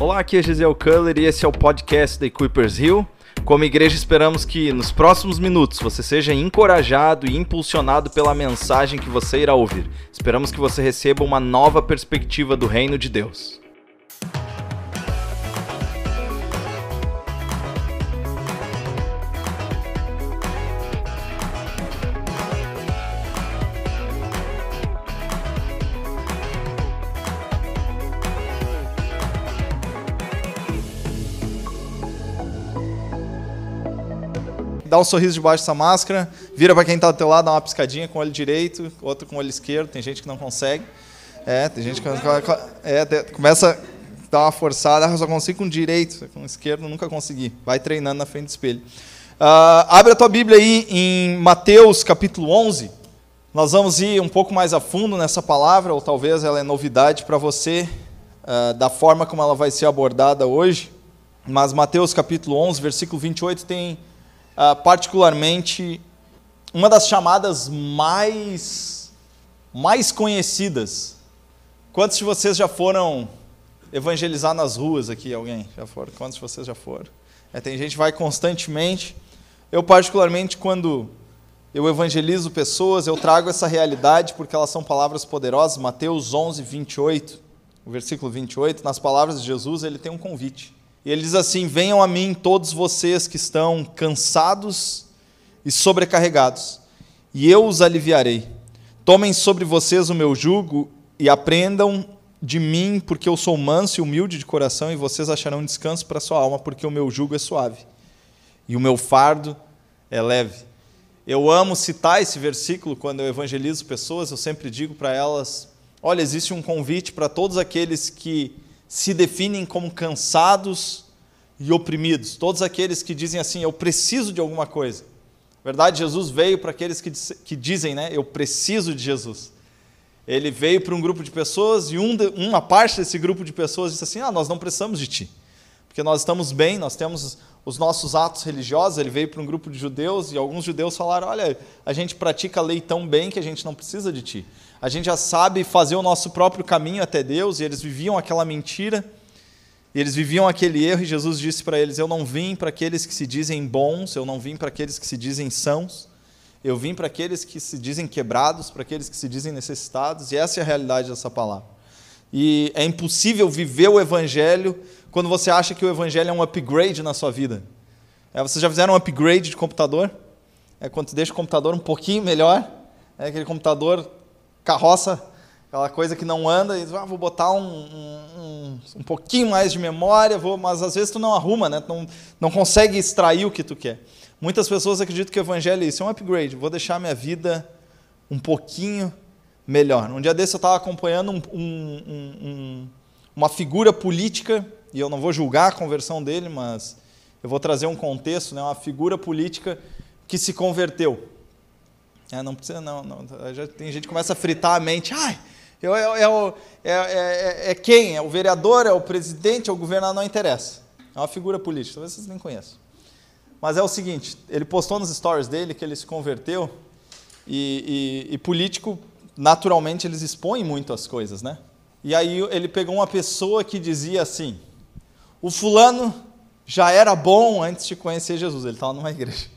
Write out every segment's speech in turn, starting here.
Olá, aqui é Gisele Culler e esse é o podcast da Equippers Hill. Como igreja, esperamos que nos próximos minutos você seja encorajado e impulsionado pela mensagem que você irá ouvir. Esperamos que você receba uma nova perspectiva do reino de Deus. Dá um sorriso debaixo dessa máscara, vira para quem está do teu lado, dá uma piscadinha com o olho direito, outro com o olho esquerdo, tem gente que não consegue. É, tem gente que é, começa a dar uma forçada, ah, só consigo com direito, com esquerdo nunca consegui. Vai treinando na frente do espelho. Uh, abre a tua Bíblia aí em Mateus capítulo 11. Nós vamos ir um pouco mais a fundo nessa palavra, ou talvez ela é novidade para você, uh, da forma como ela vai ser abordada hoje. Mas Mateus capítulo 11, versículo 28 tem uh, particularmente uma das chamadas mais, mais conhecidas. Quantos de vocês já foram evangelizar nas ruas aqui? Alguém já foram? Quantos de vocês já foram? É, tem gente que vai constantemente. Eu, particularmente, quando eu evangelizo pessoas, eu trago essa realidade porque elas são palavras poderosas. Mateus 11, 28, o versículo 28, nas palavras de Jesus, ele tem um convite. E ele diz assim: Venham a mim todos vocês que estão cansados e sobrecarregados, e eu os aliviarei. Tomem sobre vocês o meu jugo e aprendam de mim, porque eu sou manso e humilde de coração, e vocês acharão descanso para sua alma, porque o meu jugo é suave e o meu fardo é leve. Eu amo citar esse versículo quando eu evangelizo pessoas, eu sempre digo para elas: olha, existe um convite para todos aqueles que se definem como cansados e oprimidos. Todos aqueles que dizem assim, eu preciso de alguma coisa. Na verdade, Jesus veio para aqueles que, que dizem, né, eu preciso de Jesus. Ele veio para um grupo de pessoas e um de, uma parte desse grupo de pessoas disse assim, ah, nós não precisamos de ti. Porque nós estamos bem, nós temos os nossos atos religiosos. Ele veio para um grupo de judeus e alguns judeus falaram, olha, a gente pratica a lei tão bem que a gente não precisa de ti a gente já sabe fazer o nosso próprio caminho até Deus, e eles viviam aquela mentira, e eles viviam aquele erro, e Jesus disse para eles: Eu não vim para aqueles que se dizem bons, eu não vim para aqueles que se dizem sãos, eu vim para aqueles que se dizem quebrados, para aqueles que se dizem necessitados, e essa é a realidade dessa palavra. E é impossível viver o Evangelho quando você acha que o Evangelho é um upgrade na sua vida. É, vocês já fizeram um upgrade de computador? É quando você deixa o computador um pouquinho melhor, é aquele computador carroça, aquela coisa que não anda, e ah, vou botar um, um, um, pouquinho mais de memória, vou, mas às vezes tu não arruma, né? tu não, não consegue extrair o que tu quer. Muitas pessoas acreditam que o evangelho é isso, é um upgrade, vou deixar minha vida um pouquinho melhor. Um dia desse eu estava acompanhando um, uma figura política, e eu não vou julgar a conversão dele, mas eu vou trazer um contexto, né? uma figura política que se converteu. É, não precisa, não, não. Já tem gente que começa a fritar a mente. Ai, é, é, é, é, quem? É o vereador? É o presidente? É o governador? Não interessa. É uma figura política, talvez vocês nem conheçam. Mas é o seguinte: ele postou nos stories dele que ele se converteu, e, e, e político, naturalmente, eles expõem muito as coisas, né? E aí ele pegou uma pessoa que dizia assim: o fulano já era bom antes de conhecer Jesus, ele estava numa igreja.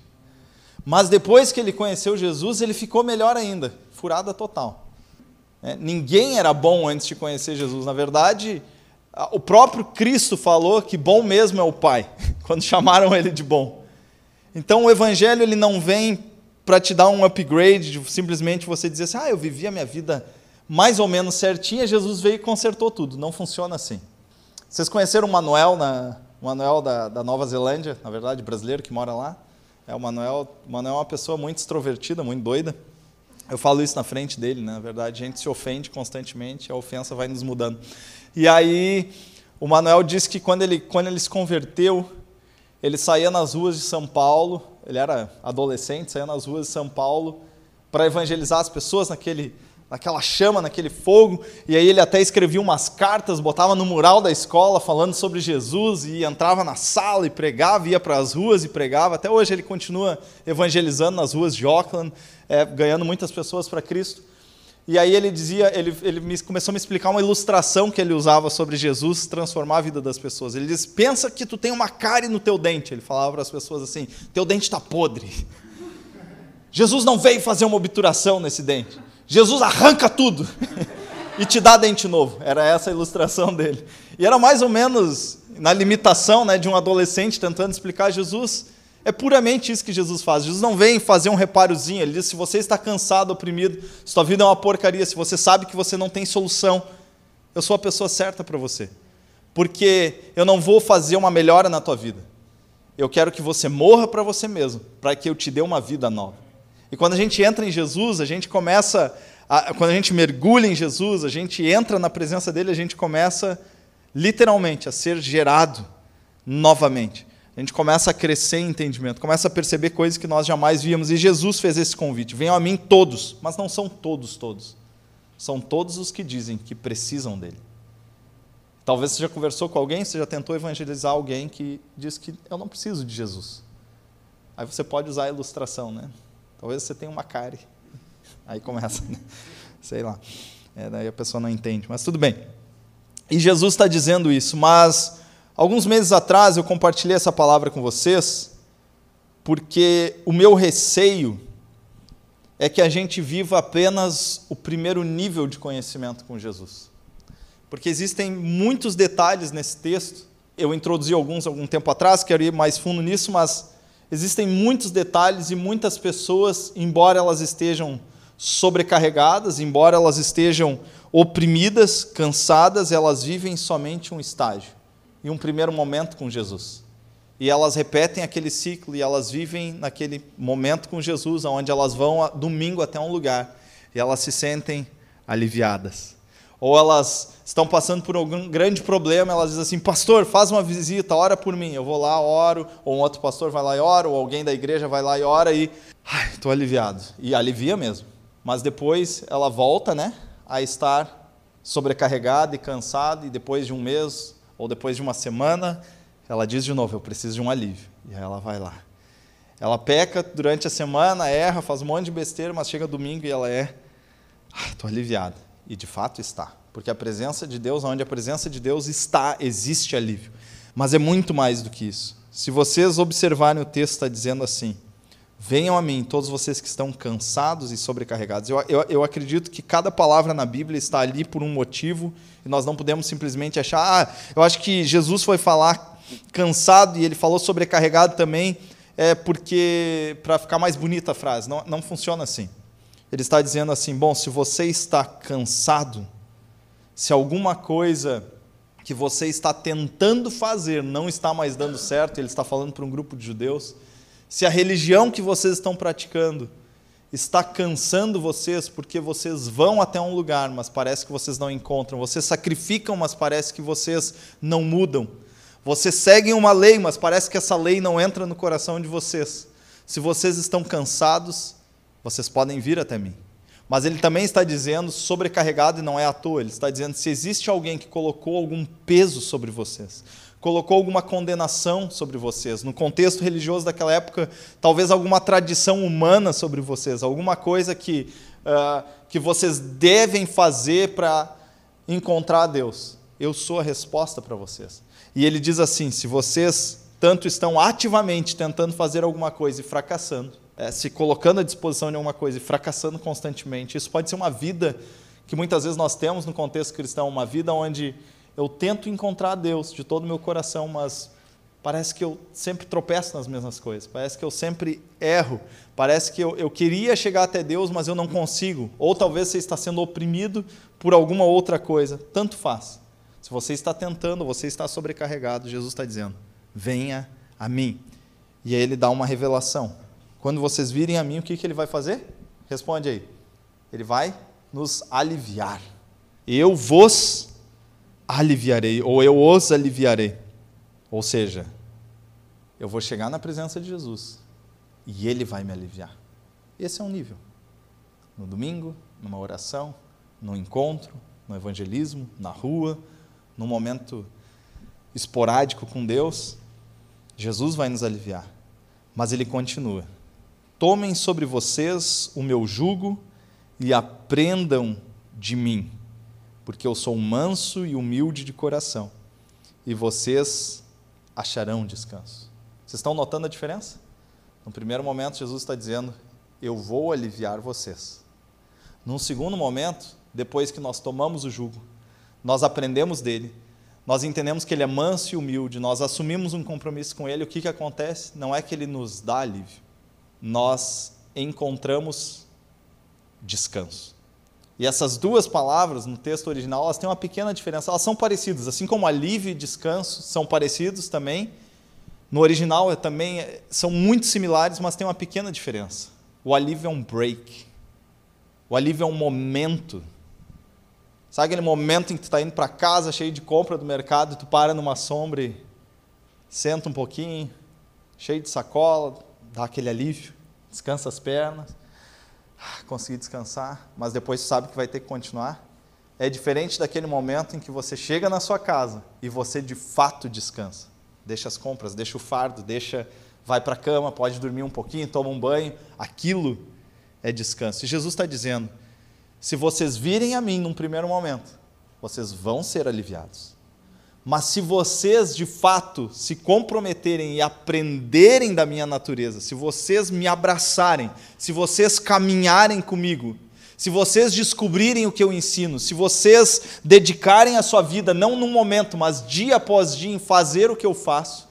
Mas depois que ele conheceu Jesus, ele ficou melhor ainda, furada total. É, ninguém era bom antes de conhecer Jesus. Na verdade, o próprio Cristo falou que bom mesmo é o Pai, quando chamaram ele de bom. Então o Evangelho ele não vem para te dar um upgrade, de simplesmente você dizer assim, ah, eu vivi a minha vida mais ou menos certinha, Jesus veio e consertou tudo. Não funciona assim. Vocês conheceram o Manuel, na, Manuel da, da Nova Zelândia, na verdade, brasileiro que mora lá? É, o Manuel, o Manuel é uma pessoa muito extrovertida, muito doida. Eu falo isso na frente dele, né? na verdade, a gente se ofende constantemente, a ofensa vai nos mudando. E aí, o Manuel disse que quando ele, quando ele se converteu, ele saía nas ruas de São Paulo, ele era adolescente, saía nas ruas de São Paulo para evangelizar as pessoas naquele, naquela chama, naquele fogo, e aí ele até escrevia umas cartas, botava no mural da escola falando sobre Jesus e entrava na sala e pregava, ia para as ruas e pregava. Até hoje ele continua evangelizando nas ruas de Auckland, é, ganhando muitas pessoas para Cristo. E aí ele dizia, ele, ele me, começou a me explicar uma ilustração que ele usava sobre Jesus transformar a vida das pessoas. Ele diz: pensa que tu tem uma cárie no teu dente. Ele falava para as pessoas assim: teu dente está podre. Jesus não veio fazer uma obturação nesse dente. Jesus arranca tudo e te dá dente novo. Era essa a ilustração dele. E era mais ou menos na limitação né, de um adolescente tentando explicar Jesus. É puramente isso que Jesus faz. Jesus não vem fazer um reparozinho. Ele diz: se você está cansado, oprimido, se sua vida é uma porcaria, se você sabe que você não tem solução, eu sou a pessoa certa para você. Porque eu não vou fazer uma melhora na tua vida. Eu quero que você morra para você mesmo, para que eu te dê uma vida nova. E quando a gente entra em Jesus, a gente começa, a, quando a gente mergulha em Jesus, a gente entra na presença dele, a gente começa literalmente a ser gerado novamente a gente começa a crescer em entendimento, começa a perceber coisas que nós jamais víamos. E Jesus fez esse convite: venham a mim todos, mas não são todos, todos. São todos os que dizem que precisam dele. Talvez você já conversou com alguém, você já tentou evangelizar alguém que diz que eu não preciso de Jesus. Aí você pode usar a ilustração, né? Talvez você tenha uma cárie. Aí começa, né? sei lá. É, daí a pessoa não entende, mas tudo bem. E Jesus está dizendo isso, mas Alguns meses atrás eu compartilhei essa palavra com vocês, porque o meu receio é que a gente viva apenas o primeiro nível de conhecimento com Jesus. Porque existem muitos detalhes nesse texto. Eu introduzi alguns algum tempo atrás, quero ir mais fundo nisso, mas existem muitos detalhes e muitas pessoas, embora elas estejam sobrecarregadas, embora elas estejam oprimidas, cansadas, elas vivem somente um estágio e um primeiro momento com Jesus. E elas repetem aquele ciclo e elas vivem naquele momento com Jesus, onde elas vão domingo até um lugar e elas se sentem aliviadas. Ou elas estão passando por algum grande problema, elas dizem assim: Pastor, faz uma visita, ora por mim. Eu vou lá, oro, ou um outro pastor vai lá e ora, ou alguém da igreja vai lá e ora, e estou aliviado. E alivia mesmo. Mas depois ela volta né, a estar sobrecarregada e cansada, e depois de um mês ou depois de uma semana, ela diz de novo: Eu preciso de um alívio. E aí ela vai lá. Ela peca durante a semana, erra, faz um monte de besteira, mas chega domingo e ela é. Estou aliviada. E de fato está. Porque a presença de Deus, onde a presença de Deus está, existe alívio. Mas é muito mais do que isso. Se vocês observarem o texto, está dizendo assim: Venham a mim, todos vocês que estão cansados e sobrecarregados. Eu, eu, eu, acredito que cada palavra na Bíblia está ali por um motivo e nós não podemos simplesmente achar. Ah, eu acho que Jesus foi falar cansado e ele falou sobrecarregado também, é porque para ficar mais bonita a frase. Não, não funciona assim. Ele está dizendo assim: bom, se você está cansado, se alguma coisa que você está tentando fazer não está mais dando certo, ele está falando para um grupo de judeus se a religião que vocês estão praticando está cansando vocês porque vocês vão até um lugar, mas parece que vocês não encontram, vocês sacrificam, mas parece que vocês não mudam. Vocês seguem uma lei, mas parece que essa lei não entra no coração de vocês. Se vocês estão cansados, vocês podem vir até mim. Mas ele também está dizendo, sobrecarregado e não é à toa, ele está dizendo: se existe alguém que colocou algum peso sobre vocês, colocou alguma condenação sobre vocês. No contexto religioso daquela época, talvez alguma tradição humana sobre vocês, alguma coisa que, uh, que vocês devem fazer para encontrar Deus. Eu sou a resposta para vocês. E ele diz assim: se vocês tanto estão ativamente tentando fazer alguma coisa e fracassando, é, se colocando à disposição de alguma coisa e fracassando constantemente, isso pode ser uma vida que muitas vezes nós temos no contexto cristão, uma vida onde eu tento encontrar Deus de todo o meu coração, mas parece que eu sempre tropeço nas mesmas coisas, parece que eu sempre erro, parece que eu, eu queria chegar até Deus, mas eu não consigo. Ou talvez você está sendo oprimido por alguma outra coisa, tanto faz. Se você está tentando, você está sobrecarregado, Jesus está dizendo: venha a mim. E aí ele dá uma revelação. Quando vocês virem a mim, o que, que ele vai fazer? Responde aí. Ele vai nos aliviar. Eu vos aliviarei, ou eu os aliviarei. Ou seja, eu vou chegar na presença de Jesus e Ele vai me aliviar. Esse é um nível. No domingo, numa oração, no encontro, no evangelismo, na rua, num momento esporádico com Deus, Jesus vai nos aliviar. Mas Ele continua: Tomem sobre vocês o meu jugo e aprendam de mim, porque eu sou manso e humilde de coração, e vocês acharão descanso. Vocês estão notando a diferença? No primeiro momento, Jesus está dizendo: Eu vou aliviar vocês. Num segundo momento, depois que nós tomamos o jugo, nós aprendemos dele, nós entendemos que ele é manso e humilde, nós assumimos um compromisso com ele, o que, que acontece? Não é que ele nos dá alívio, nós encontramos descanso. E essas duas palavras no texto original, elas têm uma pequena diferença, elas são parecidas, assim como alívio e descanso são parecidos também, no original é também são muito similares, mas tem uma pequena diferença. O alívio é um break. O alívio é um momento. Sabe aquele momento em que tu está indo para casa cheio de compra do mercado, tu para numa sombra e senta um pouquinho, cheio de sacola, dá aquele alívio, descansa as pernas, ah, consegui descansar, mas depois sabe que vai ter que continuar. É diferente daquele momento em que você chega na sua casa e você de fato descansa deixa as compras, deixa o fardo, deixa, vai para a cama, pode dormir um pouquinho, toma um banho. Aquilo é descanso. E Jesus está dizendo: se vocês virem a mim num primeiro momento, vocês vão ser aliviados. Mas se vocês de fato se comprometerem e aprenderem da minha natureza, se vocês me abraçarem, se vocês caminharem comigo, se vocês descobrirem o que eu ensino, se vocês dedicarem a sua vida, não num momento, mas dia após dia, em fazer o que eu faço,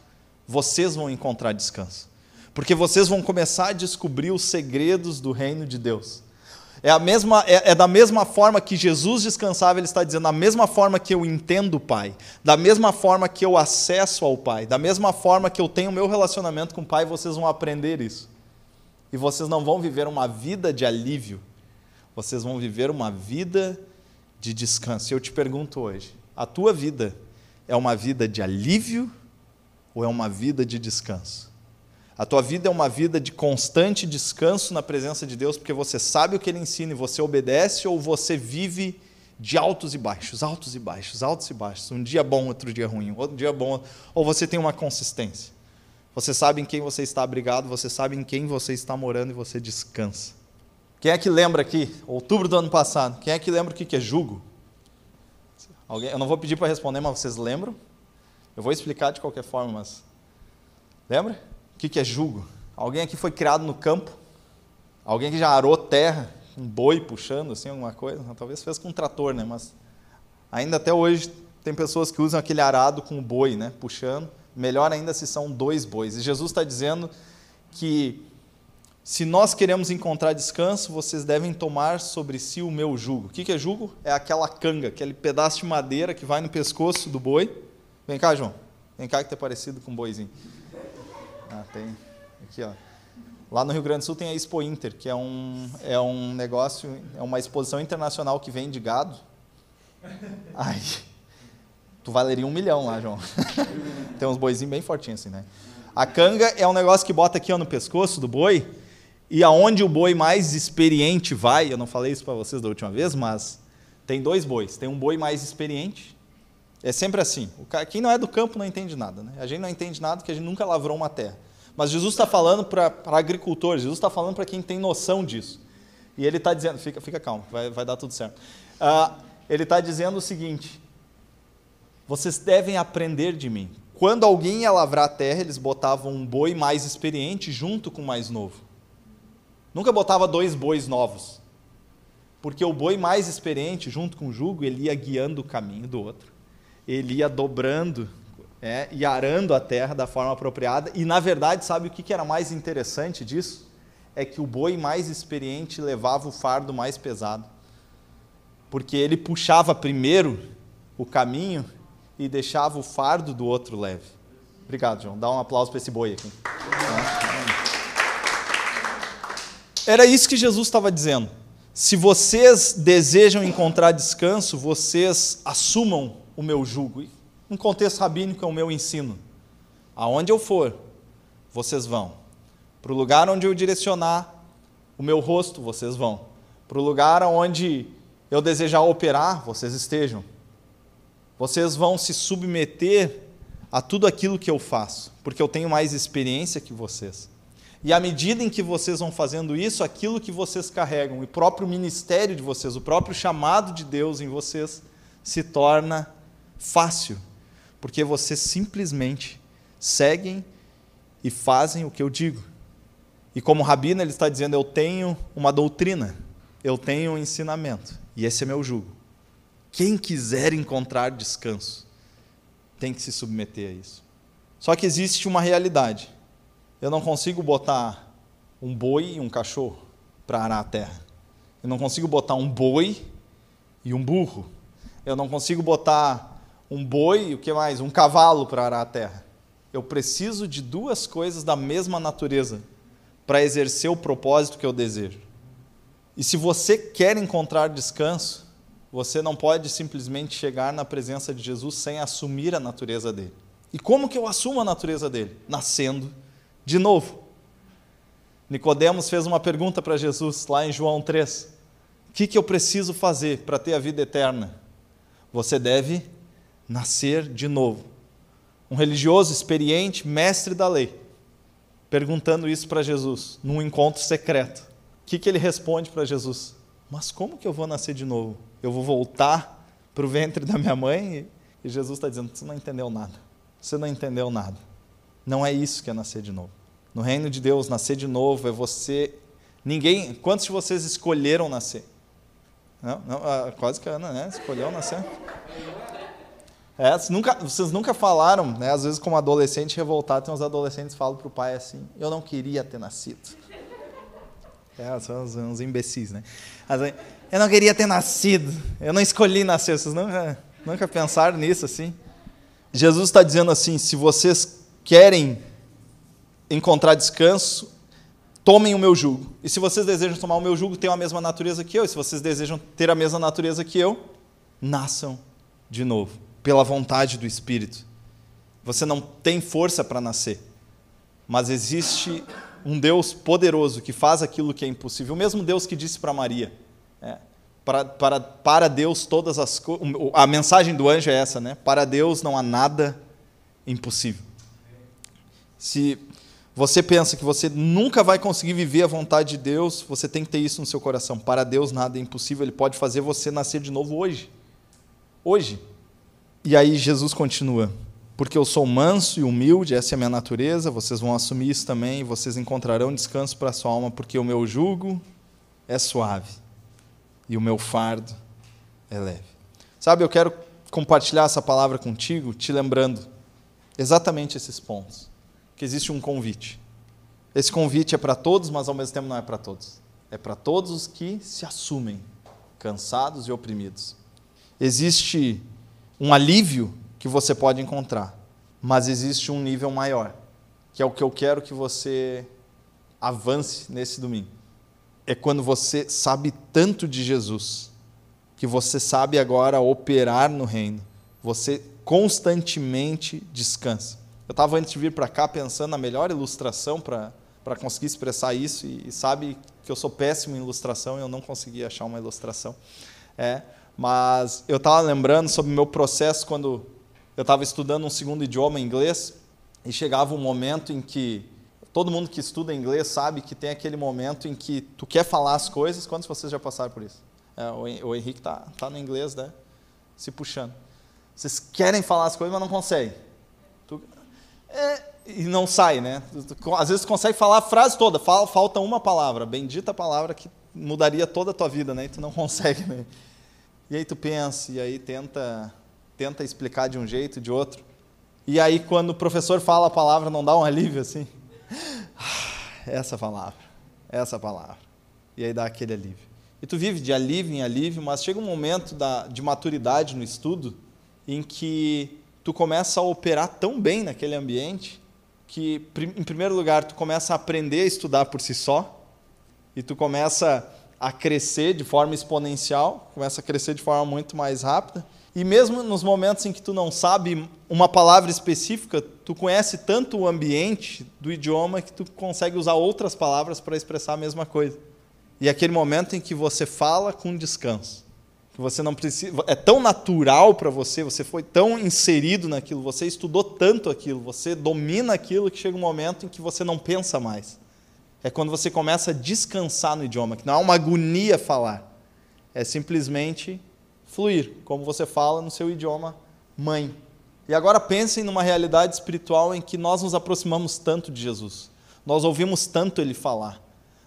vocês vão encontrar descanso. Porque vocês vão começar a descobrir os segredos do reino de Deus. É, a mesma, é, é, da mesma forma que Jesus descansava, ele está dizendo, da mesma forma que eu entendo o Pai, da mesma forma que eu acesso ao Pai, da mesma forma que eu tenho meu relacionamento com o Pai, vocês vão aprender isso. E vocês não vão viver uma vida de alívio, vocês vão viver uma vida de descanso. Eu te pergunto hoje: a tua vida é uma vida de alívio ou é uma vida de descanso? A tua vida é uma vida de constante descanso na presença de Deus, porque você sabe o que Ele ensina e você obedece, ou você vive de altos e baixos, altos e baixos, altos e baixos, um dia bom, outro dia ruim, outro dia bom, ou você tem uma consistência. Você sabe em quem você está abrigado, você sabe em quem você está morando e você descansa. Quem é que lembra aqui, outubro do ano passado, quem é que lembra o que é jugo? Alguém? Eu não vou pedir para responder, mas vocês lembram? Eu vou explicar de qualquer forma, mas. Lembra? O que é jugo? Alguém aqui foi criado no campo? Alguém que já arou terra, um boi puxando, assim, alguma coisa? Talvez fez com um trator, né? Mas ainda até hoje tem pessoas que usam aquele arado com o boi, né? Puxando. Melhor ainda se são dois bois. E Jesus está dizendo que se nós queremos encontrar descanso, vocês devem tomar sobre si o meu jugo. O que é jugo? É aquela canga, aquele pedaço de madeira que vai no pescoço do boi. Vem cá, João. Vem cá que tá parecido com um boizinho. Ah, tem. Aqui, ó. Lá no Rio Grande do Sul tem a Expo Inter, que é um, é um negócio, é uma exposição internacional que vende gado. Ai, tu valeria um milhão lá, João. tem uns boizinhos bem fortinhos assim, né? A canga é um negócio que bota aqui ó, no pescoço do boi e aonde o boi mais experiente vai, eu não falei isso para vocês da última vez, mas tem dois bois. Tem um boi mais experiente. É sempre assim. quem não é do campo não entende nada. Né? A gente não entende nada porque a gente nunca lavrou uma terra. Mas Jesus está falando para agricultores, Jesus está falando para quem tem noção disso. E ele está dizendo, fica, fica calmo, vai, vai dar tudo certo. Uh, ele está dizendo o seguinte: vocês devem aprender de mim. Quando alguém ia lavrar a terra, eles botavam um boi mais experiente junto com o mais novo. Nunca botava dois bois novos. Porque o boi mais experiente, junto com o jugo, ele ia guiando o caminho do outro. Ele ia dobrando é, e arando a terra da forma apropriada. E, na verdade, sabe o que era mais interessante disso? É que o boi mais experiente levava o fardo mais pesado. Porque ele puxava primeiro o caminho e deixava o fardo do outro leve. Obrigado, João. Dá um aplauso para esse boi aqui. Era isso que Jesus estava dizendo. Se vocês desejam encontrar descanso, vocês assumam o meu jugo. Um contexto rabínico é o meu ensino. Aonde eu for, vocês vão. Para o lugar onde eu direcionar o meu rosto, vocês vão. Para o lugar onde eu desejar operar, vocês estejam. Vocês vão se submeter a tudo aquilo que eu faço, porque eu tenho mais experiência que vocês. E à medida em que vocês vão fazendo isso, aquilo que vocês carregam, o próprio ministério de vocês, o próprio chamado de Deus em vocês, se torna fácil, porque vocês simplesmente seguem e fazem o que eu digo. E como rabino, ele está dizendo: eu tenho uma doutrina, eu tenho um ensinamento, e esse é meu jugo. Quem quiser encontrar descanso tem que se submeter a isso. Só que existe uma realidade. Eu não consigo botar um boi e um cachorro para arar a terra. Eu não consigo botar um boi e um burro. Eu não consigo botar um boi o que mais? Um cavalo para arar a terra. Eu preciso de duas coisas da mesma natureza para exercer o propósito que eu desejo. E se você quer encontrar descanso, você não pode simplesmente chegar na presença de Jesus sem assumir a natureza dele. E como que eu assumo a natureza dele? Nascendo de novo. Nicodemos fez uma pergunta para Jesus lá em João 3. O que, que eu preciso fazer para ter a vida eterna? Você deve nascer de novo. Um religioso experiente, mestre da lei, perguntando isso para Jesus, num encontro secreto. O que, que ele responde para Jesus? Mas como que eu vou nascer de novo? Eu vou voltar para o ventre da minha mãe? E Jesus está dizendo: Você não entendeu nada. Você não entendeu nada. Não é isso que é nascer de novo. No reino de Deus, nascer de novo é você. Ninguém. Quantos de vocês escolheram nascer? Não, não ah, quase que a Ana, né? Escolheu nascer. É, vocês, nunca, vocês nunca falaram, né? Às vezes, como adolescente revoltado, tem uns adolescentes que falam para o pai assim: Eu não queria ter nascido. É, são uns, uns imbecis, né? Eu não queria ter nascido. Eu não escolhi nascer. Vocês nunca, nunca pensaram nisso assim? Jesus está dizendo assim: se vocês querem encontrar descanso, tomem o meu jugo. E se vocês desejam tomar o meu jugo, tenham a mesma natureza que eu. E se vocês desejam ter a mesma natureza que eu, nasçam de novo, pela vontade do Espírito. Você não tem força para nascer, mas existe um Deus poderoso que faz aquilo que é impossível. O mesmo Deus que disse para Maria: é, para, para, para Deus todas as coisas. A mensagem do anjo é essa, né? Para Deus não há nada impossível. Se você pensa que você nunca vai conseguir viver a vontade de Deus, você tem que ter isso no seu coração. Para Deus nada é impossível, Ele pode fazer você nascer de novo hoje. Hoje. E aí Jesus continua porque eu sou manso e humilde, essa é a minha natureza, vocês vão assumir isso também, vocês encontrarão descanso para a sua alma, porque o meu jugo é suave e o meu fardo é leve. Sabe, eu quero compartilhar essa palavra contigo, te lembrando exatamente esses pontos. Que existe um convite. Esse convite é para todos, mas ao mesmo tempo não é para todos. É para todos os que se assumem cansados e oprimidos. Existe um alívio que você pode encontrar, mas existe um nível maior, que é o que eu quero que você avance nesse domingo. É quando você sabe tanto de Jesus, que você sabe agora operar no reino. Você constantemente descansa. Eu estava antes de vir para cá pensando na melhor ilustração para conseguir expressar isso, e, e, sabe que eu sou péssimo em ilustração e eu não consegui achar uma ilustração. É, mas eu estava lembrando sobre o meu processo quando eu estava estudando um segundo idioma, inglês, e chegava um momento em que todo mundo que estuda inglês sabe que tem aquele momento em que tu quer falar as coisas. Quantos de vocês já passaram por isso? É, o Henrique está tá no inglês, né? Se puxando. Vocês querem falar as coisas, mas não conseguem. Tu, é, e não sai, né? Às vezes consegue falar a frase toda, falta uma palavra, bendita palavra que mudaria toda a tua vida, né? E tu não consegue, né? E aí tu pensa, e aí tenta tenta explicar de um jeito, de outro. E aí, quando o professor fala a palavra, não dá um alívio assim? Essa palavra, essa palavra. E aí dá aquele alívio. E tu vive de alívio em alívio, mas chega um momento da, de maturidade no estudo em que tu começa a operar tão bem naquele ambiente que, em primeiro lugar, tu começa a aprender a estudar por si só e tu começa a crescer de forma exponencial, começa a crescer de forma muito mais rápida. E mesmo nos momentos em que tu não sabe uma palavra específica, tu conhece tanto o ambiente do idioma que tu consegue usar outras palavras para expressar a mesma coisa. E é aquele momento em que você fala com descanso, que você não precisa, é tão natural para você, você foi tão inserido naquilo, você estudou tanto aquilo, você domina aquilo que chega um momento em que você não pensa mais. É quando você começa a descansar no idioma, que não é uma agonia falar. É simplesmente fluir, como você fala no seu idioma mãe. E agora pensem numa realidade espiritual em que nós nos aproximamos tanto de Jesus. Nós ouvimos tanto ele falar.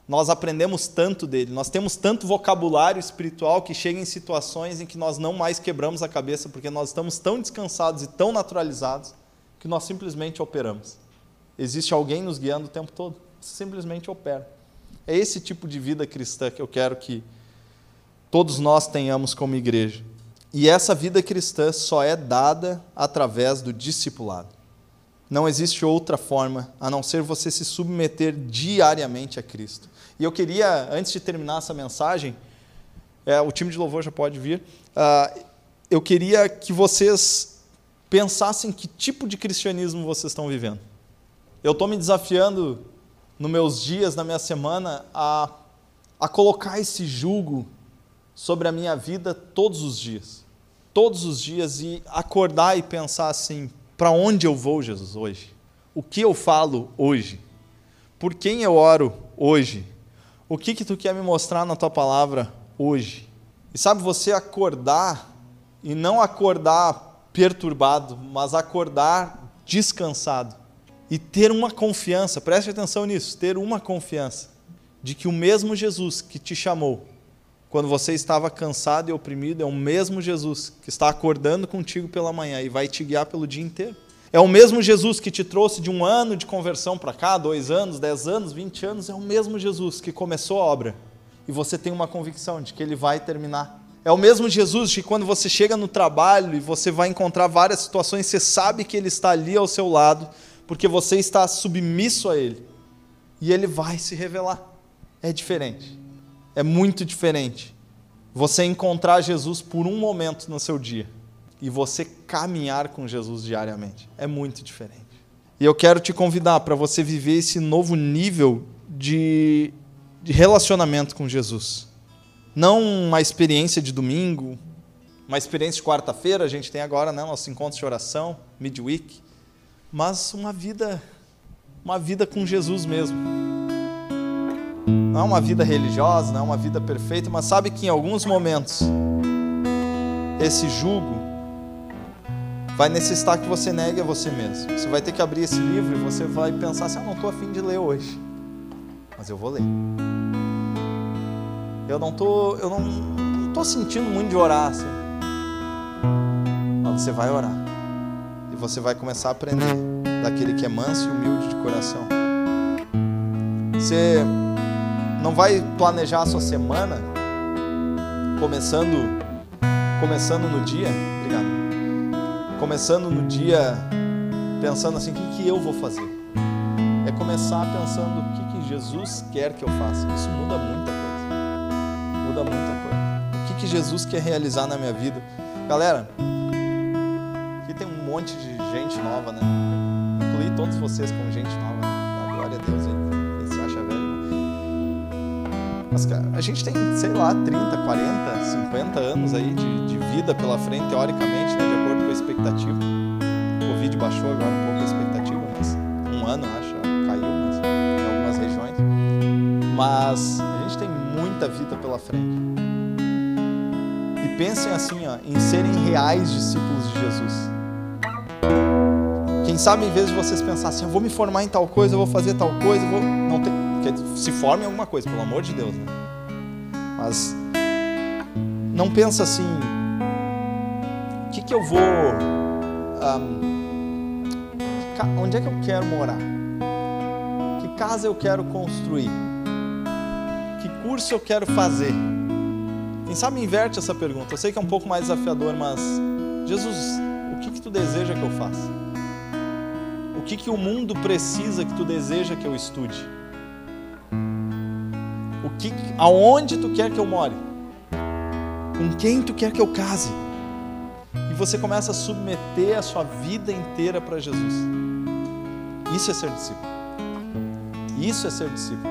Nós aprendemos tanto dele. Nós temos tanto vocabulário espiritual que chega em situações em que nós não mais quebramos a cabeça porque nós estamos tão descansados e tão naturalizados que nós simplesmente operamos. Existe alguém nos guiando o tempo todo. Simplesmente opera. É esse tipo de vida cristã que eu quero que todos nós tenhamos como igreja. E essa vida cristã só é dada através do discipulado. Não existe outra forma a não ser você se submeter diariamente a Cristo. E eu queria, antes de terminar essa mensagem, é, o time de louvor já pode vir, uh, eu queria que vocês pensassem que tipo de cristianismo vocês estão vivendo. Eu estou me desafiando nos meus dias, na minha semana, a, a colocar esse jugo sobre a minha vida todos os dias. Todos os dias e acordar e pensar assim: para onde eu vou, Jesus, hoje? O que eu falo hoje? Por quem eu oro hoje? O que que tu quer me mostrar na tua palavra hoje? E sabe você acordar e não acordar perturbado, mas acordar descansado e ter uma confiança, preste atenção nisso, ter uma confiança de que o mesmo Jesus que te chamou quando você estava cansado e oprimido, é o mesmo Jesus que está acordando contigo pela manhã e vai te guiar pelo dia inteiro. É o mesmo Jesus que te trouxe de um ano de conversão para cá, dois anos, dez anos, vinte anos, é o mesmo Jesus que começou a obra e você tem uma convicção de que ele vai terminar. É o mesmo Jesus que quando você chega no trabalho e você vai encontrar várias situações, você sabe que ele está ali ao seu lado, porque você está submisso a ele. E ele vai se revelar. É diferente é muito diferente você encontrar Jesus por um momento no seu dia e você caminhar com Jesus diariamente. É muito diferente. E eu quero te convidar para você viver esse novo nível de, de relacionamento com Jesus. Não uma experiência de domingo, uma experiência de quarta-feira, a gente tem agora né, nosso encontro de oração, midweek, mas uma vida, uma vida com Jesus mesmo não é uma vida religiosa, não é uma vida perfeita, mas sabe que em alguns momentos esse jugo vai necessitar que você negue a você mesmo. Você vai ter que abrir esse livro e você vai pensar assim: eu não estou afim de ler hoje, mas eu vou ler. Eu não tô, eu não, não sentindo muito de orar, assim. mas você vai orar você vai começar a aprender daquele que é manso e humilde de coração. Você não vai planejar a sua semana começando começando no dia, obrigado. Começando no dia pensando assim, o que, que eu vou fazer? É começar pensando o que, que Jesus quer que eu faça. Isso muda muita coisa. Muda muita coisa. O que, que Jesus quer realizar na minha vida? Galera, monte de gente nova, né? Incluir todos vocês como gente nova. Né? Glória a Deus aí. Mas, cara, a gente tem, sei lá, 30, 40, 50 anos aí de, de vida pela frente, teoricamente, né, de acordo com a expectativa. O Covid baixou agora um pouco a expectativa, mas um ano, acho, caiu mas, em algumas regiões. Mas a gente tem muita vida pela frente. Pensem assim, ó, em serem reais discípulos de Jesus. Sabe, em vez de vocês pensarem assim, eu vou me formar em tal coisa, eu vou fazer tal coisa, eu vou. Não tem se forme em alguma coisa, pelo amor de Deus, né? Mas não pensa assim, o que, que eu vou. Um, onde é que eu quero morar? Que casa eu quero construir? Que curso eu quero fazer? Quem sabe inverte essa pergunta. Eu sei que é um pouco mais desafiador, mas Jesus, o que, que tu deseja que eu faça? O que, que o mundo precisa que tu deseja que eu estude? que, aonde tu quer que eu more, com quem tu quer que eu case. E você começa a submeter a sua vida inteira para Jesus. Isso é ser discípulo. Isso é ser discípulo.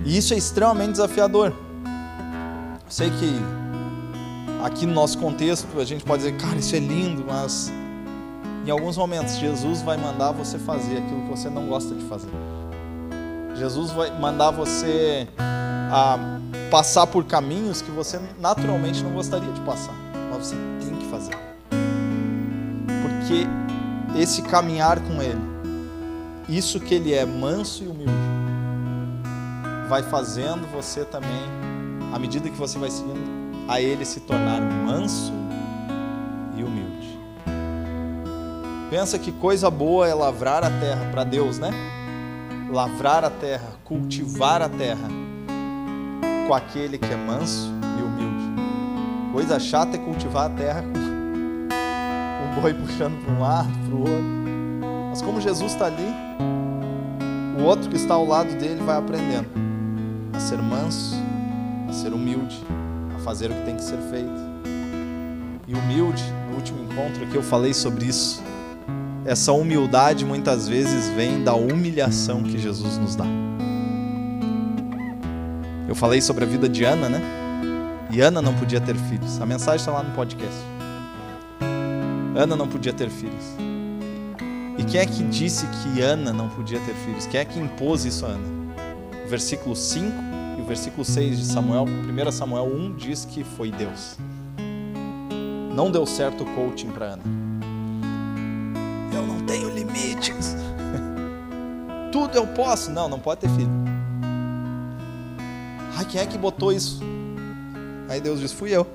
E isso é extremamente desafiador. sei que aqui no nosso contexto a gente pode dizer, cara, isso é lindo, mas em alguns momentos Jesus vai mandar você fazer aquilo que você não gosta de fazer. Jesus vai mandar você a passar por caminhos que você naturalmente não gostaria de passar, mas você tem que fazer. Porque esse caminhar com Ele, isso que Ele é manso e humilde, vai fazendo você também, à medida que você vai seguindo, a Ele se tornar manso Pensa que coisa boa é lavrar a terra para Deus, né? Lavrar a terra, cultivar a terra com aquele que é manso e humilde. Coisa chata é cultivar a terra com um boi puxando para um lado, para o outro. Mas como Jesus está ali, o outro que está ao lado dele vai aprendendo a ser manso, a ser humilde, a fazer o que tem que ser feito. E humilde, no último encontro que eu falei sobre isso, essa humildade muitas vezes vem da humilhação que Jesus nos dá. Eu falei sobre a vida de Ana, né? E Ana não podia ter filhos. A mensagem está lá no podcast. Ana não podia ter filhos. E quem é que disse que Ana não podia ter filhos? Quem é que impôs isso a Ana? O versículo 5 e o versículo 6 de Samuel, 1 Samuel 1 diz que foi Deus. Não deu certo o coaching para Ana. Tudo eu posso. Não, não pode ter filho. Ai, quem é que botou isso? Aí Deus diz: Fui eu.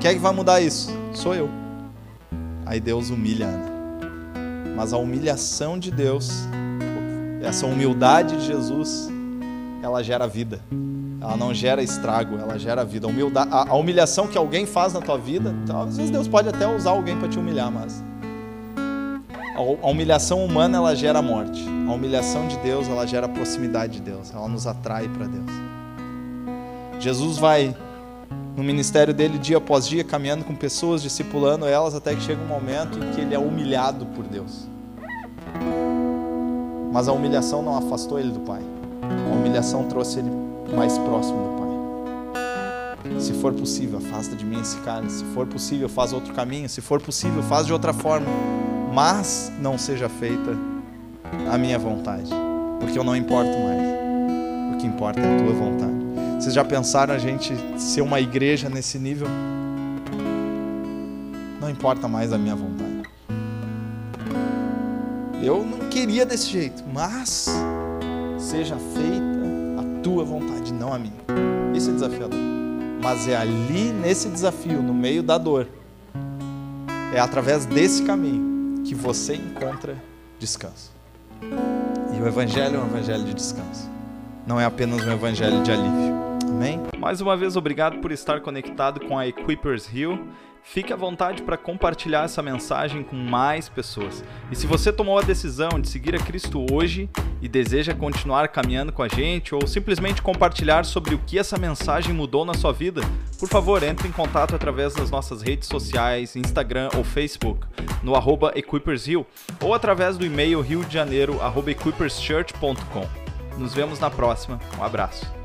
Quem é que vai mudar isso? Sou eu. Aí Deus humilha Ana. Mas a humilhação de Deus, essa humildade de Jesus, ela gera vida. Ela não gera estrago, ela gera vida. A, humilhação que alguém faz na tua vida, então, às vezes Deus pode até usar alguém para te humilhar, mas a humilhação humana ela gera morte. A humilhação de Deus ela gera proximidade de Deus. Ela nos atrai para Deus. Jesus vai no ministério dele dia após dia caminhando com pessoas, discipulando elas até que chega um momento em que ele é humilhado por Deus. Mas a humilhação não afastou ele do Pai. A humilhação trouxe ele mais próximo do Pai. Se for possível, afasta de mim esse cálice. Se for possível, faz outro caminho. Se for possível, faz de outra forma mas não seja feita a minha vontade, porque eu não importo mais. O que importa é a tua vontade. Vocês já pensaram a gente ser uma igreja nesse nível? Não importa mais a minha vontade. Eu não queria desse jeito, mas seja feita a tua vontade, não a minha. Esse é desafiador. Mas é ali nesse desafio, no meio da dor, é através desse caminho que você encontra descanso. E o Evangelho é um Evangelho de descanso. Não é apenas um Evangelho de alívio. Amém? Mais uma vez, obrigado por estar conectado com a Equippers Hill. Fique à vontade para compartilhar essa mensagem com mais pessoas. E se você tomou a decisão de seguir a Cristo hoje e deseja continuar caminhando com a gente ou simplesmente compartilhar sobre o que essa mensagem mudou na sua vida, por favor, entre em contato através das nossas redes sociais, Instagram ou Facebook, no arroba EquippersHill ou através do e-mail riodejaneiro.equipperschurch.com. Nos vemos na próxima. Um abraço.